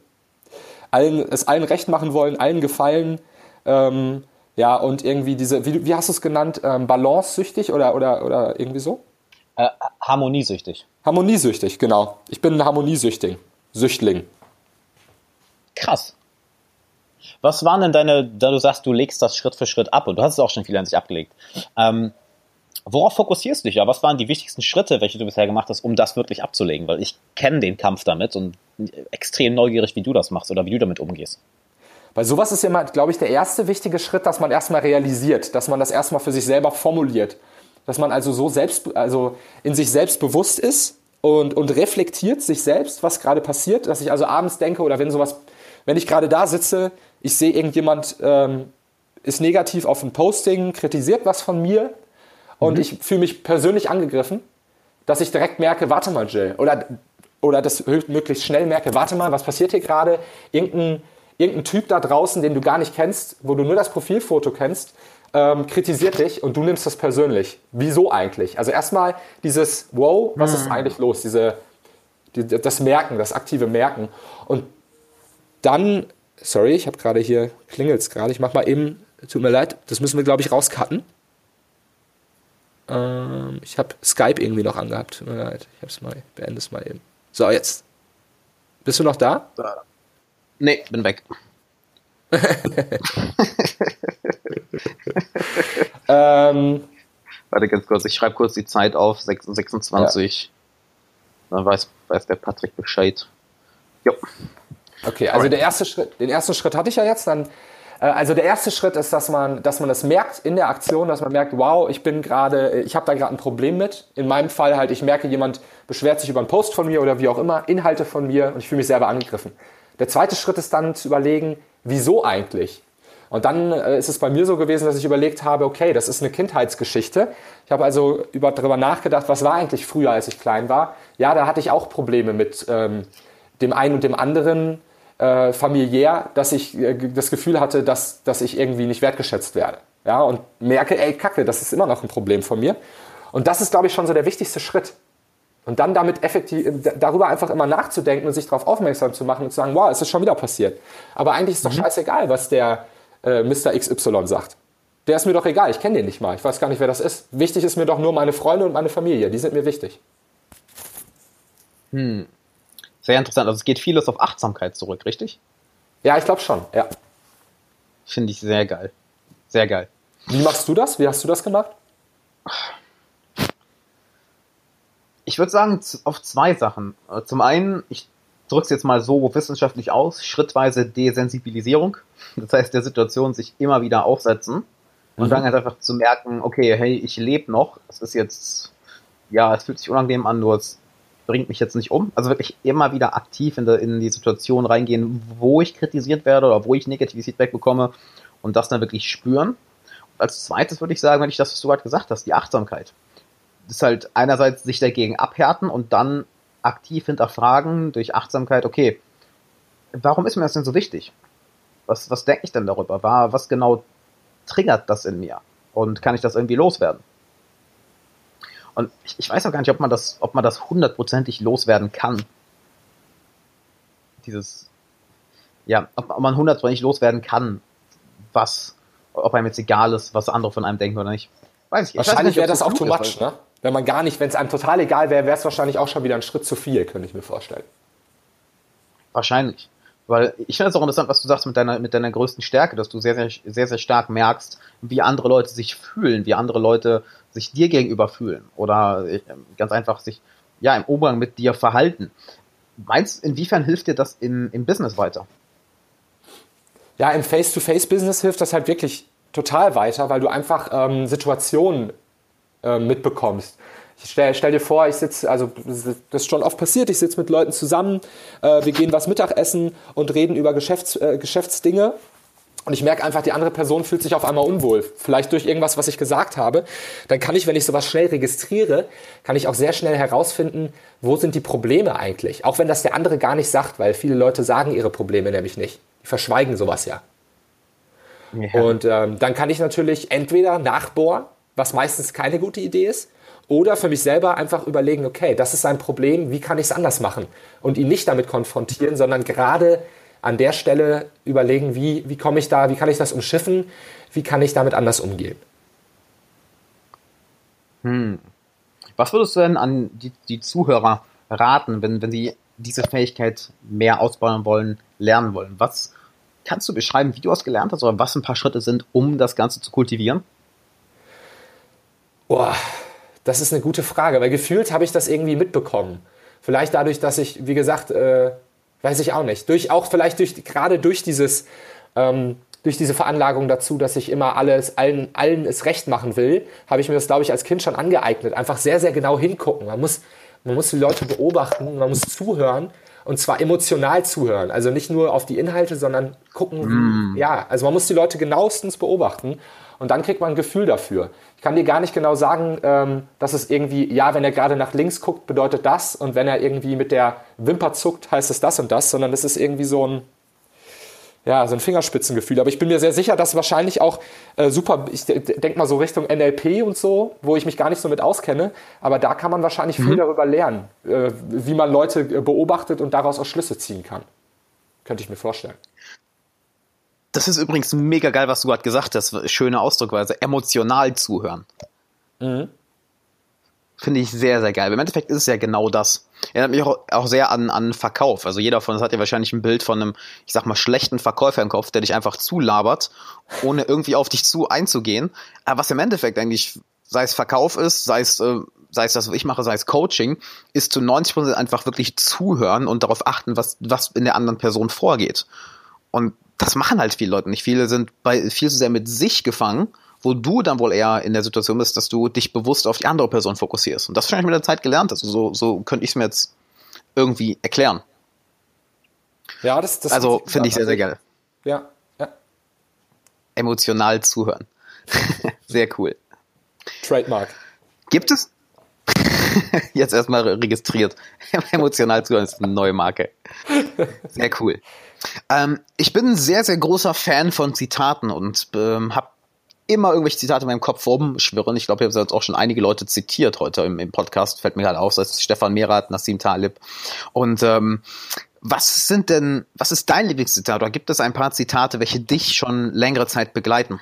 allen, es allen recht machen wollen, allen gefallen. Ähm, ja, und irgendwie diese, wie, wie hast du es genannt, ähm, balance-süchtig oder, oder, oder irgendwie so? Äh, harmoniesüchtig. Harmoniesüchtig, genau. Ich bin ein Harmoniesüchtig. Süchtling. Krass. Was waren denn deine, da du sagst, du legst das Schritt für Schritt ab und du hast es auch schon viel an sich abgelegt. Ähm, Worauf fokussierst du dich ja? Was waren die wichtigsten Schritte, welche du bisher gemacht hast, um das wirklich abzulegen? Weil ich kenne den Kampf damit und extrem neugierig, wie du das machst oder wie du damit umgehst. Weil sowas ist ja immer, glaube ich, der erste wichtige Schritt, dass man erstmal realisiert, dass man das erstmal für sich selber formuliert. Dass man also so selbst, also in sich selbst bewusst ist und, und reflektiert sich selbst, was gerade passiert. Dass ich also abends denke oder wenn sowas, wenn ich gerade da sitze, ich sehe irgendjemand ähm, ist negativ auf ein Posting, kritisiert was von mir, und mhm. ich fühle mich persönlich angegriffen, dass ich direkt merke, warte mal, Jill, oder, oder das möglichst schnell merke, warte mal, was passiert hier gerade? Irgendein, irgendein Typ da draußen, den du gar nicht kennst, wo du nur das Profilfoto kennst, ähm, kritisiert dich und du nimmst das persönlich. Wieso eigentlich? Also erstmal dieses, wow, was mhm. ist eigentlich los? Diese, die, das Merken, das aktive Merken. Und dann, sorry, ich habe gerade hier, klingelt es gerade, ich mache mal eben, tut mir leid, das müssen wir, glaube ich, rauscutten. Ähm, ich habe Skype irgendwie noch angehabt. Tut mir leid. Ich hab's mal, beende es mal eben. So, jetzt. Bist du noch da? Nee, bin weg. ähm, Warte ganz kurz, ich schreibe kurz die Zeit auf, 26. Ja. Dann weiß, weiß der Patrick Bescheid. Jo. Okay, also der erste Schritt, den ersten Schritt hatte ich ja jetzt, dann also der erste Schritt ist, dass man, dass man das merkt in der Aktion, dass man merkt, wow, ich bin gerade, ich habe da gerade ein Problem mit. In meinem Fall halt, ich merke, jemand beschwert sich über einen Post von mir oder wie auch immer, Inhalte von mir und ich fühle mich selber angegriffen. Der zweite Schritt ist dann zu überlegen, wieso eigentlich? Und dann äh, ist es bei mir so gewesen, dass ich überlegt habe, okay, das ist eine Kindheitsgeschichte. Ich habe also über, darüber nachgedacht, was war eigentlich früher, als ich klein war. Ja, da hatte ich auch Probleme mit ähm, dem einen und dem anderen äh, familiär, dass ich äh, das Gefühl hatte, dass, dass ich irgendwie nicht wertgeschätzt werde. Ja, und merke, ey, Kacke, das ist immer noch ein Problem von mir. Und das ist, glaube ich, schon so der wichtigste Schritt. Und dann damit effektiv, darüber einfach immer nachzudenken und sich darauf aufmerksam zu machen und zu sagen, wow, es ist schon wieder passiert. Aber eigentlich ist doch mhm. scheißegal, was der äh, Mr. XY sagt. Der ist mir doch egal, ich kenne den nicht mal, ich weiß gar nicht, wer das ist. Wichtig ist mir doch nur meine Freunde und meine Familie, die sind mir wichtig. Hm. Sehr interessant. Also es geht vieles auf Achtsamkeit zurück, richtig? Ja, ich glaube schon, ja. Finde ich sehr geil. Sehr geil. Wie machst du das? Wie hast du das gemacht? Ich würde sagen, auf zwei Sachen. Äh, zum einen, ich drücke es jetzt mal so wissenschaftlich aus, schrittweise Desensibilisierung. Das heißt, der Situation sich immer wieder aufsetzen und mhm. dann halt einfach zu merken, okay, hey, ich lebe noch. Es ist jetzt, ja, es fühlt sich unangenehm an, nur es bringt mich jetzt nicht um. Also wirklich immer wieder aktiv in, der, in die Situation reingehen, wo ich kritisiert werde oder wo ich negatives Feedback bekomme und das dann wirklich spüren. als zweites würde ich sagen, wenn ich das, du gerade gesagt hast, die Achtsamkeit. Das ist halt einerseits sich dagegen abhärten und dann aktiv hinterfragen durch Achtsamkeit, okay, warum ist mir das denn so wichtig? Was, was denke ich denn darüber? War, was genau triggert das in mir? Und kann ich das irgendwie loswerden? Und ich, ich weiß auch gar nicht, ob man das, ob man das hundertprozentig loswerden kann. Dieses, ja, ob, ob man hundertprozentig loswerden kann, was, ob einem jetzt egal ist, was andere von einem denken oder nicht. Weiß ich. Wahrscheinlich wäre das auch too much, ne? Wenn man gar nicht, wenn es einem total egal wäre, wäre es wahrscheinlich auch schon wieder ein Schritt zu viel, könnte ich mir vorstellen. Wahrscheinlich. Weil ich finde es auch interessant, was du sagst mit deiner, mit deiner größten Stärke, dass du sehr, sehr, sehr, sehr stark merkst, wie andere Leute sich fühlen, wie andere Leute sich dir gegenüber fühlen oder äh, ganz einfach sich ja im Umgang mit dir verhalten. Meinst inwiefern hilft dir das im, im Business weiter? Ja, im Face-to-Face-Business hilft das halt wirklich total weiter, weil du einfach ähm, Situationen äh, mitbekommst. Stell, stell, dir vor, ich sitze, also das ist schon oft passiert, ich sitze mit Leuten zusammen, äh, wir gehen was Mittagessen und reden über Geschäfts, äh, Geschäftsdinge. Und ich merke einfach, die andere Person fühlt sich auf einmal unwohl. Vielleicht durch irgendwas, was ich gesagt habe. Dann kann ich, wenn ich sowas schnell registriere, kann ich auch sehr schnell herausfinden, wo sind die Probleme eigentlich. Auch wenn das der andere gar nicht sagt, weil viele Leute sagen ihre Probleme nämlich nicht. Die verschweigen sowas ja. ja. Und ähm, dann kann ich natürlich entweder nachbohren, was meistens keine gute Idee ist, oder für mich selber einfach überlegen, okay, das ist ein Problem, wie kann ich es anders machen? Und ihn nicht damit konfrontieren, sondern gerade an der Stelle überlegen, wie, wie komme ich da, wie kann ich das umschiffen, wie kann ich damit anders umgehen. Hm. Was würdest du denn an die, die Zuhörer raten, wenn, wenn sie diese Fähigkeit mehr ausbauen wollen, lernen wollen? Was kannst du beschreiben, wie du es gelernt hast oder was ein paar Schritte sind, um das Ganze zu kultivieren? Boah, das ist eine gute Frage, weil gefühlt habe ich das irgendwie mitbekommen. Vielleicht dadurch, dass ich, wie gesagt, äh, weiß ich auch nicht, durch auch vielleicht durch gerade durch dieses ähm, durch diese Veranlagung dazu, dass ich immer alles allen allen es recht machen will, habe ich mir das glaube ich als Kind schon angeeignet. Einfach sehr sehr genau hingucken. Man muss man muss die Leute beobachten, man muss zuhören und zwar emotional zuhören. Also nicht nur auf die Inhalte, sondern gucken, mm. ja, also man muss die Leute genauestens beobachten und dann kriegt man ein Gefühl dafür. Ich kann dir gar nicht genau sagen, ähm, dass es irgendwie, ja, wenn er gerade nach links guckt, bedeutet das und wenn er irgendwie mit der Wimper zuckt, heißt es das und das, sondern es ist irgendwie so ein, ja, so ein Fingerspitzengefühl. Aber ich bin mir sehr sicher, dass wahrscheinlich auch äh, super, ich denke mal so Richtung NLP und so, wo ich mich gar nicht so mit auskenne, aber da kann man wahrscheinlich mhm. viel darüber lernen, äh, wie man Leute äh, beobachtet und daraus auch Schlüsse ziehen kann. Könnte ich mir vorstellen. Das ist übrigens mega geil, was du gerade gesagt hast. Schöne Ausdruckweise. Emotional zuhören. Mhm. Finde ich sehr, sehr geil. Im Endeffekt ist es ja genau das. Erinnert mich auch, auch sehr an, an Verkauf. Also jeder von uns hat ja wahrscheinlich ein Bild von einem, ich sag mal, schlechten Verkäufer im Kopf, der dich einfach zulabert, ohne irgendwie auf dich zu einzugehen. Aber was im Endeffekt eigentlich, sei es Verkauf ist, sei es, äh, sei es das, was ich mache, sei es Coaching, ist zu 90 Prozent einfach wirklich zuhören und darauf achten, was, was in der anderen Person vorgeht. Und das machen halt viele Leute nicht. Viele sind bei viel zu sehr mit sich gefangen, wo du dann wohl eher in der Situation bist, dass du dich bewusst auf die andere Person fokussierst. Und das wahrscheinlich mit der Zeit gelernt. Also so, so könnte ich es mir jetzt irgendwie erklären. Ja, das, das also finde ich sehr, sehr geil. Ja, ja. Emotional zuhören. sehr cool. Trademark. Gibt es? Jetzt erstmal registriert. Emotional zuhören ist eine neue Marke. Sehr cool. Ähm, ich bin ein sehr, sehr großer Fan von Zitaten und ähm, habe immer irgendwelche Zitate in meinem Kopf rumschwirren. Ich glaube, ich habe jetzt auch schon einige Leute zitiert heute im, im Podcast, fällt mir gerade auf, das ist Stefan Merath, Nassim Talib. Und ähm, was sind denn, was ist dein Lieblingszitat oder gibt es ein paar Zitate, welche dich schon längere Zeit begleiten?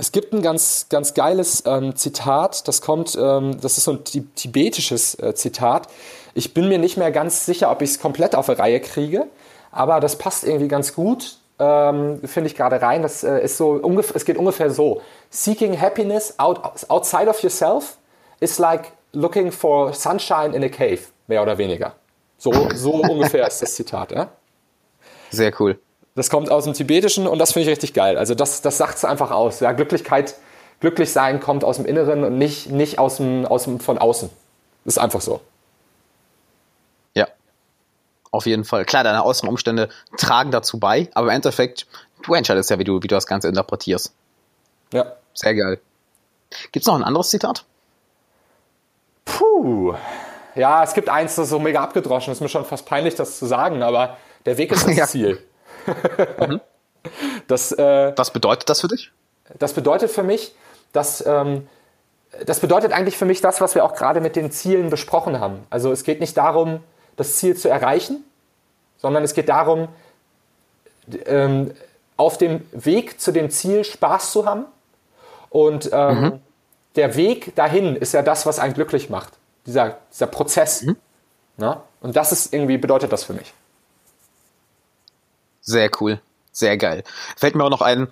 Es gibt ein ganz, ganz geiles ähm, Zitat, das kommt, ähm, das ist so ein tibetisches äh, Zitat. Ich bin mir nicht mehr ganz sicher, ob ich es komplett auf die Reihe kriege. Aber das passt irgendwie ganz gut, ähm, finde ich gerade rein. Das äh, ist so ungefähr, es geht ungefähr so: Seeking happiness out, outside of yourself is like looking for sunshine in a cave, mehr oder weniger. So, so ungefähr ist das Zitat. Ja? Sehr cool. Das kommt aus dem Tibetischen und das finde ich richtig geil. Also das, das sagt es einfach aus. Ja, Glücklichkeit, glücklich sein kommt aus dem Inneren und nicht, nicht aus dem, aus dem, von außen. Das ist einfach so. Auf jeden Fall. Klar, deine äußeren Umstände tragen dazu bei, aber im Endeffekt, du entscheidest ja, wie du, wie du das Ganze interpretierst. Ja. Sehr geil. Gibt es noch ein anderes Zitat? Puh. Ja, es gibt eins, das ist so mega abgedroschen. Ist mir schon fast peinlich, das zu sagen, aber der Weg ist das ja. Ziel. Mhm. das, äh, Was bedeutet das für dich? Das bedeutet für mich, dass ähm, das bedeutet eigentlich für mich das, was wir auch gerade mit den Zielen besprochen haben. Also es geht nicht darum, das Ziel zu erreichen, sondern es geht darum, ähm, auf dem Weg zu dem Ziel Spaß zu haben. Und ähm, mhm. der Weg dahin ist ja das, was einen glücklich macht. Dieser, dieser Prozess. Mhm. Na? Und das ist irgendwie, bedeutet das für mich. Sehr cool. Sehr geil. Fällt mir auch noch ein,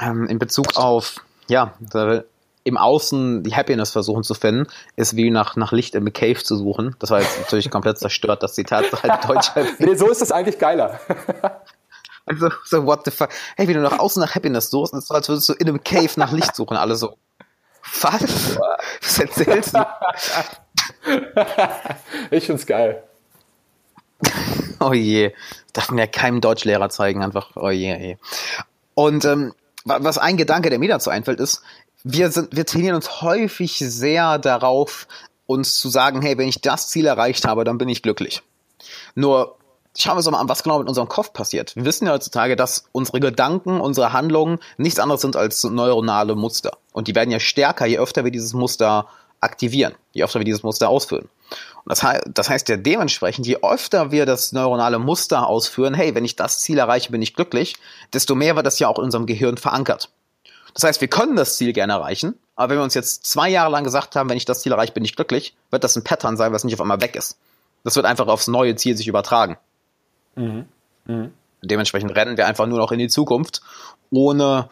ähm, in Bezug auf, ja, im Außen die Happiness versuchen zu finden, ist wie nach, nach Licht im Cave zu suchen. Das war jetzt natürlich komplett zerstört, das Zitat halt deutsch. nee, so ist es eigentlich geiler. also, so, what the fuck? Hey, wie du nach außen nach Happiness suchst, ist so, als würdest du in einem Cave nach Licht suchen. Alle so, was? Was erzählst du? ich find's geil. Oh je. Darf mir keinem Deutschlehrer zeigen, einfach, oh je, oh je. Und ähm, was ein Gedanke, der mir dazu einfällt, ist, wir sind, wir trainieren uns häufig sehr darauf, uns zu sagen, hey, wenn ich das Ziel erreicht habe, dann bin ich glücklich. Nur schauen wir uns mal an, was genau mit unserem Kopf passiert. Wir wissen ja heutzutage, dass unsere Gedanken, unsere Handlungen nichts anderes sind als neuronale Muster. Und die werden ja stärker, je öfter wir dieses Muster aktivieren, je öfter wir dieses Muster ausführen. Und das, heißt, das heißt ja dementsprechend, je öfter wir das neuronale Muster ausführen, hey, wenn ich das Ziel erreiche, bin ich glücklich, desto mehr wird das ja auch in unserem Gehirn verankert. Das heißt, wir können das Ziel gerne erreichen, aber wenn wir uns jetzt zwei Jahre lang gesagt haben, wenn ich das Ziel erreiche, bin ich glücklich, wird das ein Pattern sein, was nicht auf einmal weg ist. Das wird einfach aufs neue Ziel sich übertragen. Mhm. Mhm. Dementsprechend rennen wir einfach nur noch in die Zukunft, ohne,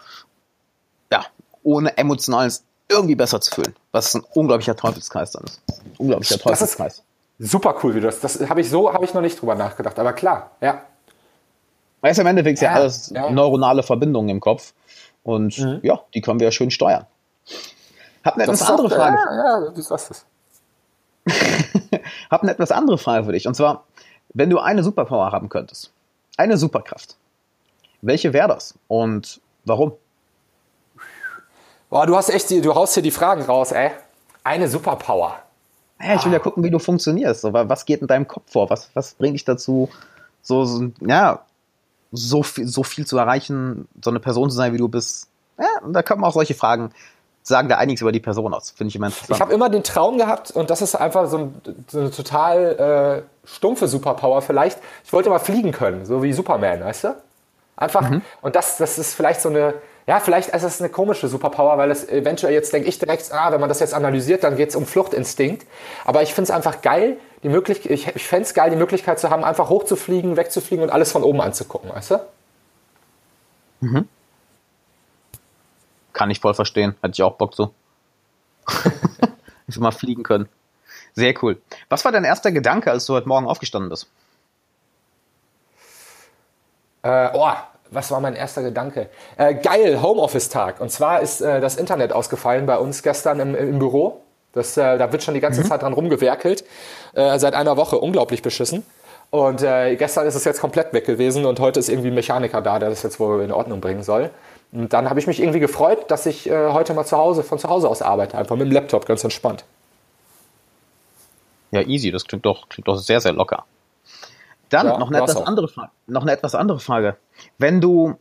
ja, ohne emotionales irgendwie besser zu fühlen. Was ein unglaublicher Teufelskreis dann ist. Unglaublicher Teufelskreis. super cool, wie du das. Das habe ich so, habe ich noch nicht drüber nachgedacht, aber klar, ja. Weißt du, im Endeffekt ja, ja alles ja. neuronale Verbindungen im Kopf. Und mhm. ja, die können wir ja schön steuern. Hab eine etwas andere Frage. Ja, ja, du sagst es. Hab eine etwas andere Frage für dich. Und zwar, wenn du eine Superpower haben könntest, eine Superkraft, welche wäre das und warum? Boah, du hast echt, die, du haust hier die Fragen raus, ey. Eine Superpower. Ja, ich will ja gucken, wie du funktionierst. So, was geht in deinem Kopf vor? Was, was bringt dich dazu, so, so ja, so viel, so viel zu erreichen, so eine Person zu sein, wie du bist. Ja, da man auch solche Fragen sagen da einiges über die Person aus. Finde ich immer interessant. Ich habe immer den Traum gehabt, und das ist einfach so, ein, so eine total äh, stumpfe Superpower vielleicht. Ich wollte mal fliegen können, so wie Superman, weißt du? Einfach, mhm. und das, das ist vielleicht so eine, ja, vielleicht ist es eine komische Superpower, weil es eventuell jetzt denke ich direkt, ah, wenn man das jetzt analysiert, dann geht es um Fluchtinstinkt. Aber ich finde es einfach geil, die Möglichkeit, ich, ich fände es geil, die Möglichkeit zu haben, einfach hochzufliegen, wegzufliegen und alles von oben anzugucken, weißt du? Mhm. Kann ich voll verstehen. Hätte ich auch Bock zu. ich will mal fliegen können. Sehr cool. Was war dein erster Gedanke, als du heute Morgen aufgestanden bist? Äh, oh, was war mein erster Gedanke? Äh, geil, Homeoffice-Tag. Und zwar ist äh, das Internet ausgefallen bei uns gestern im, im Büro. Das, äh, da wird schon die ganze mhm. Zeit dran rumgewerkelt. Äh, seit einer Woche unglaublich beschissen. Und äh, gestern ist es jetzt komplett weg gewesen und heute ist irgendwie ein Mechaniker da, der das jetzt wohl in Ordnung bringen soll. Und dann habe ich mich irgendwie gefreut, dass ich äh, heute mal zu Hause, von zu Hause aus arbeite, einfach mit dem Laptop, ganz entspannt. Ja, easy, das klingt doch, klingt doch sehr, sehr locker. Dann ja, noch, eine etwas andere Frage, noch eine etwas andere Frage. Wenn du,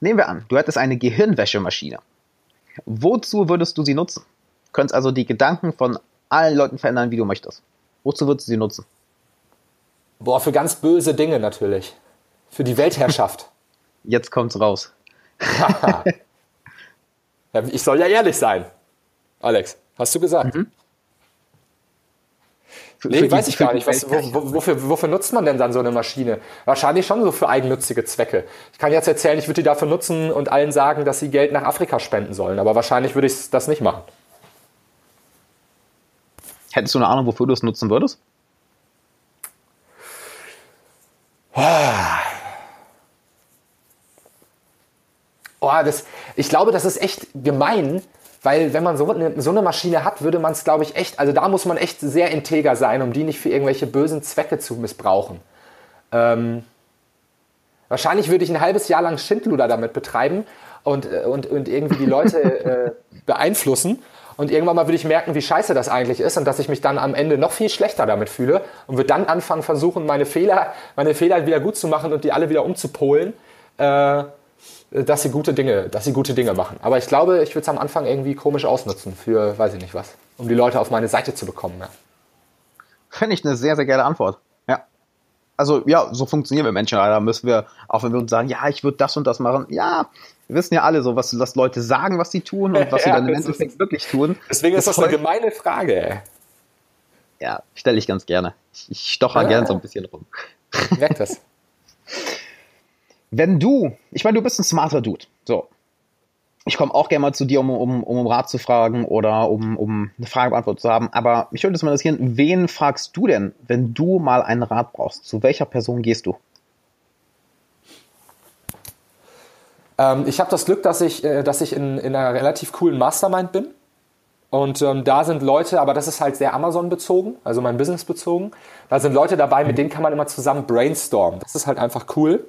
nehmen wir an, du hättest eine Gehirnwäschemaschine. Wozu würdest du sie nutzen? könntest also die Gedanken von allen Leuten verändern, wie du möchtest. Wozu würdest du sie nutzen? Boah, für ganz böse Dinge natürlich. Für die Weltherrschaft. Jetzt kommt's raus. ich soll ja ehrlich sein. Alex, hast du gesagt? Mhm. Nee, weiß ich gar nicht. Was, wo, wofür, wofür nutzt man denn dann so eine Maschine? Wahrscheinlich schon so für eigennützige Zwecke. Ich kann jetzt erzählen, ich würde die dafür nutzen und allen sagen, dass sie Geld nach Afrika spenden sollen. Aber wahrscheinlich würde ich das nicht machen. Hättest du eine Ahnung, wofür du es nutzen würdest? Oh, das, ich glaube, das ist echt gemein, weil wenn man so eine, so eine Maschine hat, würde man es, glaube ich, echt, also da muss man echt sehr integer sein, um die nicht für irgendwelche bösen Zwecke zu missbrauchen. Ähm, wahrscheinlich würde ich ein halbes Jahr lang Schindluder damit betreiben und, äh, und, und irgendwie die Leute äh, beeinflussen. Und irgendwann mal würde ich merken, wie scheiße das eigentlich ist und dass ich mich dann am Ende noch viel schlechter damit fühle und würde dann anfangen, versuchen, meine Fehler, meine Fehler wieder gut zu machen und die alle wieder umzupolen, äh, dass sie gute Dinge, dass sie gute Dinge machen. Aber ich glaube, ich würde es am Anfang irgendwie komisch ausnutzen für, weiß ich nicht was, um die Leute auf meine Seite zu bekommen. Ja. Fände ich eine sehr, sehr geile Antwort. Ja. Also, ja, so funktionieren wir Menschen leider. Müssen wir, auch wenn wir uns sagen, ja, ich würde das und das machen. Ja, wir wissen ja alle so, was, was Leute sagen, was sie tun und was ja, sie dann im Endeffekt wirklich tun. Deswegen ist das, das eine gemeine Frage. Ja, stelle ich ganz gerne. Ich, ich stocher ja. gern so ein bisschen rum. Merkt das. Wenn du, ich meine, du bist ein smarter Dude. So. Ich komme auch gerne mal zu dir, um, um, um Rat zu fragen oder um, um eine Frage beantwortet zu haben. Aber mich würde es mal interessieren, wen fragst du denn, wenn du mal einen Rat brauchst? Zu welcher Person gehst du? Ähm, ich habe das Glück, dass ich, äh, dass ich in, in einer relativ coolen Mastermind bin. Und ähm, da sind Leute, aber das ist halt sehr Amazon-bezogen, also mein Business bezogen. Da sind Leute dabei, mit denen kann man immer zusammen brainstormen. Das ist halt einfach cool.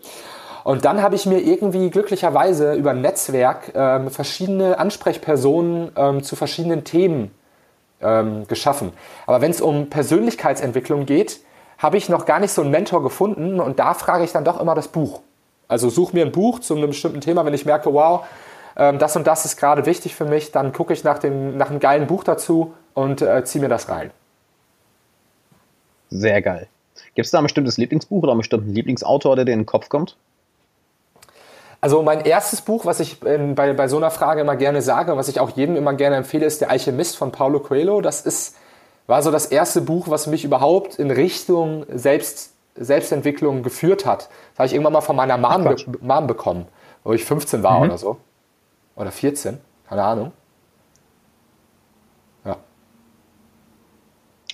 Und dann habe ich mir irgendwie glücklicherweise über ein Netzwerk ähm, verschiedene Ansprechpersonen ähm, zu verschiedenen Themen ähm, geschaffen. Aber wenn es um Persönlichkeitsentwicklung geht, habe ich noch gar nicht so einen Mentor gefunden und da frage ich dann doch immer das Buch. Also suche mir ein Buch zu einem bestimmten Thema, wenn ich merke, wow, ähm, das und das ist gerade wichtig für mich, dann gucke ich nach, dem, nach einem geilen Buch dazu und äh, ziehe mir das rein. Sehr geil. Gibt es da ein bestimmtes Lieblingsbuch oder einen bestimmten Lieblingsautor, der dir in den Kopf kommt? Also mein erstes Buch, was ich ähm, bei, bei so einer Frage immer gerne sage, was ich auch jedem immer gerne empfehle, ist Der Alchemist von Paulo Coelho. Das ist, war so das erste Buch, was mich überhaupt in Richtung Selbst, Selbstentwicklung geführt hat. Das habe ich irgendwann mal von meiner Mom, be Mom bekommen, wo ich 15 war mhm. oder so. Oder 14, keine Ahnung. Ja.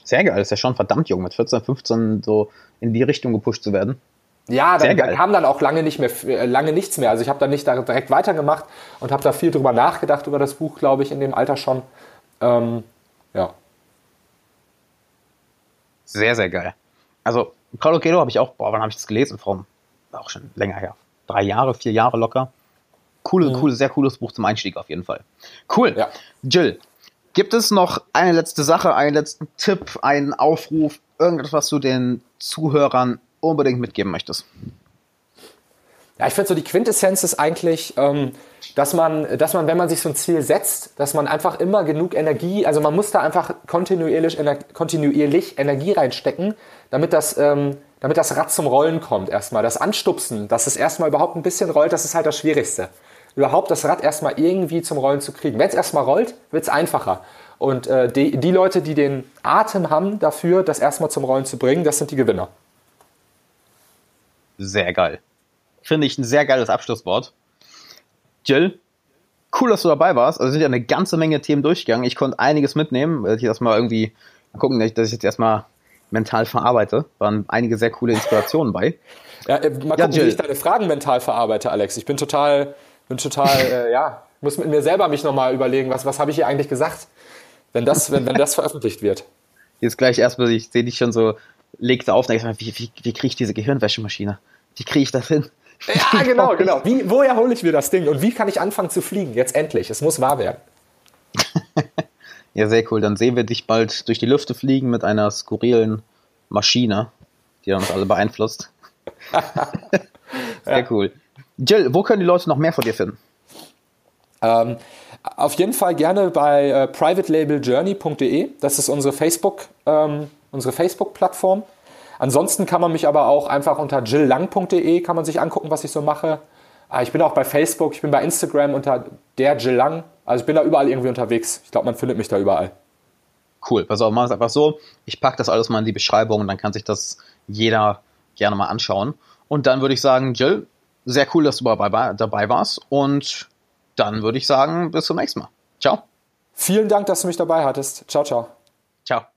Sehr geil, ist ja schon verdammt jung, mit 14, 15 so in die Richtung gepusht zu werden. Ja, dann, da kam dann auch lange nicht mehr, äh, lange nichts mehr. Also ich habe dann nicht da direkt weitergemacht und habe da viel drüber nachgedacht über das Buch, glaube ich, in dem Alter schon. Ähm, ja. Sehr, sehr geil. Also Paulo Coelho habe ich auch, boah, wann habe ich das gelesen? Vor auch schon länger her. Drei Jahre, vier Jahre locker. Coole, mhm. coole, sehr cooles Buch zum Einstieg auf jeden Fall. Cool. Ja. Jill, gibt es noch eine letzte Sache, einen letzten Tipp, einen Aufruf, irgendetwas, was du den Zuhörern unbedingt mitgeben möchtest? Ja, ich finde so die Quintessenz ist eigentlich, ähm, dass man, dass man, wenn man sich so ein Ziel setzt, dass man einfach immer genug Energie, also man muss da einfach kontinuierlich, ener kontinuierlich Energie reinstecken, damit das, ähm, damit das Rad zum Rollen kommt erstmal. Das Anstupsen, dass es erstmal überhaupt ein bisschen rollt, das ist halt das Schwierigste. Überhaupt das Rad erstmal irgendwie zum Rollen zu kriegen. Wenn es erstmal rollt, wird es einfacher. Und äh, die, die Leute, die den Atem haben dafür, das erstmal zum Rollen zu bringen, das sind die Gewinner sehr geil. Finde ich ein sehr geiles Abschlusswort. Jill, cool, dass du dabei warst. Also sind ja eine ganze Menge Themen durchgegangen. Ich konnte einiges mitnehmen. Ich erstmal irgendwie mal gucken, dass ich jetzt erstmal mental verarbeite. Waren einige sehr coole Inspirationen bei. Ja, äh, mal gucken, ja, wie ich deine Fragen mental verarbeite, Alex. Ich bin total, bin total, äh, ja, muss mit mir selber mich nochmal überlegen, was, was habe ich hier eigentlich gesagt, wenn das, wenn, wenn das veröffentlicht wird. Jetzt gleich erstmal, ich sehe dich schon so legte auf und ich wie, wie, wie kriege ich diese Gehirnwäschemaschine? Wie kriege ich das hin? Ja, genau, genau. Wie, woher hole ich mir das Ding und wie kann ich anfangen zu fliegen? Jetzt endlich. Es muss wahr werden. ja, sehr cool. Dann sehen wir dich bald durch die Lüfte fliegen mit einer skurrilen Maschine, die uns alle beeinflusst. sehr ja. cool. Jill, wo können die Leute noch mehr von dir finden? Ähm, auf jeden Fall gerne bei äh, privatelabeljourney.de. Das ist unsere Facebook, ähm, unsere Facebook-Plattform. Ansonsten kann man mich aber auch einfach unter jilllang.de kann man sich angucken, was ich so mache. Ah, ich bin auch bei Facebook, ich bin bei Instagram unter der Jill Lang. Also ich bin da überall irgendwie unterwegs. Ich glaube, man findet mich da überall. Cool. Pass auf, mach es einfach so. Ich packe das alles mal in die Beschreibung und dann kann sich das jeder gerne mal anschauen. Und dann würde ich sagen, Jill, sehr cool, dass du dabei, dabei warst. Und dann würde ich sagen, bis zum nächsten Mal. Ciao. Vielen Dank, dass du mich dabei hattest. Ciao, ciao. Ciao.